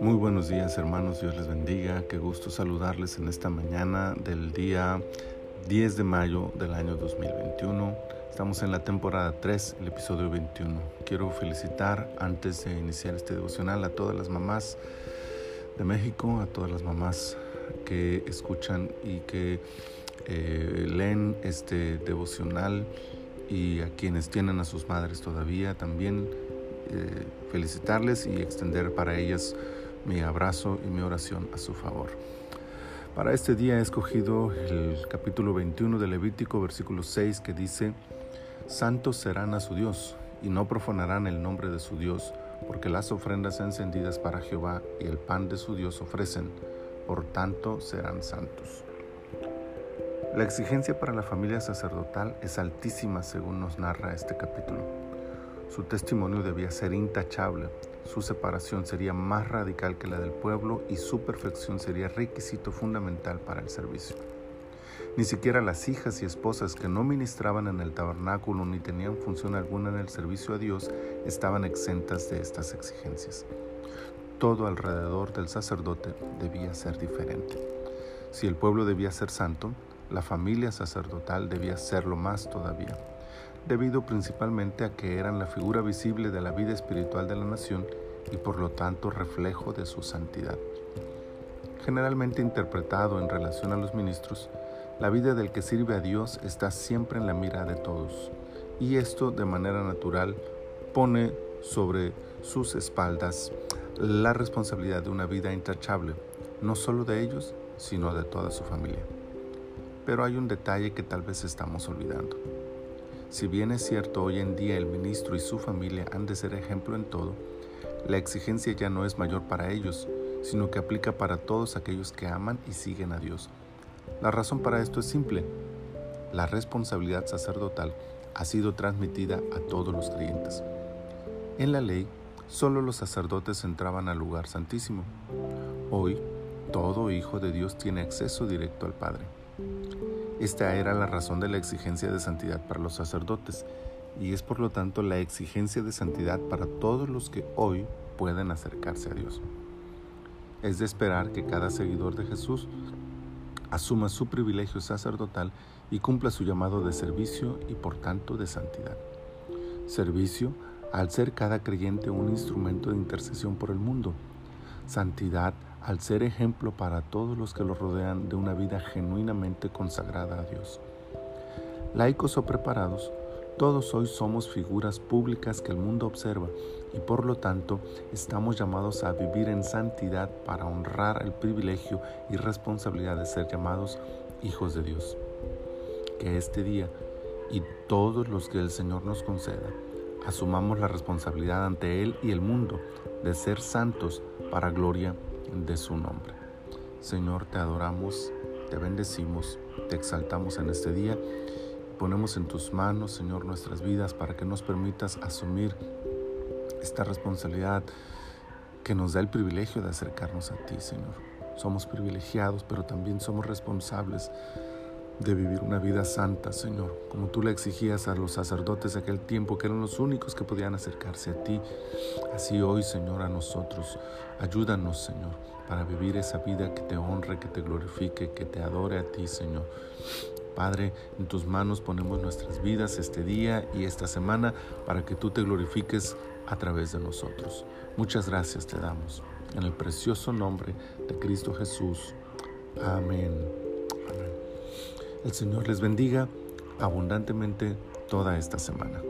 Muy buenos días hermanos, Dios les bendiga, qué gusto saludarles en esta mañana del día 10 de mayo del año 2021. Estamos en la temporada 3, el episodio 21. Quiero felicitar antes de iniciar este devocional a todas las mamás de México, a todas las mamás que escuchan y que eh, leen este devocional y a quienes tienen a sus madres todavía también eh, felicitarles y extender para ellas mi abrazo y mi oración a su favor. Para este día he escogido el capítulo 21 de Levítico, versículo 6, que dice, Santos serán a su Dios, y no profanarán el nombre de su Dios, porque las ofrendas encendidas para Jehová y el pan de su Dios ofrecen, por tanto serán santos. La exigencia para la familia sacerdotal es altísima según nos narra este capítulo. Su testimonio debía ser intachable, su separación sería más radical que la del pueblo y su perfección sería requisito fundamental para el servicio. Ni siquiera las hijas y esposas que no ministraban en el tabernáculo ni tenían función alguna en el servicio a Dios estaban exentas de estas exigencias. Todo alrededor del sacerdote debía ser diferente. Si el pueblo debía ser santo, la familia sacerdotal debía serlo más todavía debido principalmente a que eran la figura visible de la vida espiritual de la nación y por lo tanto reflejo de su santidad. Generalmente interpretado en relación a los ministros, la vida del que sirve a Dios está siempre en la mira de todos, y esto de manera natural pone sobre sus espaldas la responsabilidad de una vida intachable, no solo de ellos, sino de toda su familia. Pero hay un detalle que tal vez estamos olvidando. Si bien es cierto hoy en día el ministro y su familia han de ser ejemplo en todo, la exigencia ya no es mayor para ellos, sino que aplica para todos aquellos que aman y siguen a Dios. La razón para esto es simple. La responsabilidad sacerdotal ha sido transmitida a todos los creyentes. En la ley, solo los sacerdotes entraban al lugar santísimo. Hoy, todo hijo de Dios tiene acceso directo al Padre. Esta era la razón de la exigencia de santidad para los sacerdotes y es por lo tanto la exigencia de santidad para todos los que hoy pueden acercarse a Dios. Es de esperar que cada seguidor de Jesús asuma su privilegio sacerdotal y cumpla su llamado de servicio y por tanto de santidad. Servicio al ser cada creyente un instrumento de intercesión por el mundo. Santidad al ser ejemplo para todos los que lo rodean de una vida genuinamente consagrada a Dios. Laicos o preparados, todos hoy somos figuras públicas que el mundo observa y por lo tanto estamos llamados a vivir en santidad para honrar el privilegio y responsabilidad de ser llamados hijos de Dios. Que este día y todos los que el Señor nos conceda, asumamos la responsabilidad ante Él y el mundo de ser santos para gloria de su nombre. Señor, te adoramos, te bendecimos, te exaltamos en este día. Ponemos en tus manos, Señor, nuestras vidas para que nos permitas asumir esta responsabilidad que nos da el privilegio de acercarnos a ti, Señor. Somos privilegiados, pero también somos responsables de vivir una vida santa, Señor, como tú le exigías a los sacerdotes de aquel tiempo, que eran los únicos que podían acercarse a ti. Así hoy, Señor, a nosotros, ayúdanos, Señor, para vivir esa vida que te honre, que te glorifique, que te adore a ti, Señor. Padre, en tus manos ponemos nuestras vidas este día y esta semana para que tú te glorifiques a través de nosotros. Muchas gracias te damos. En el precioso nombre de Cristo Jesús. Amén. El Señor les bendiga abundantemente toda esta semana.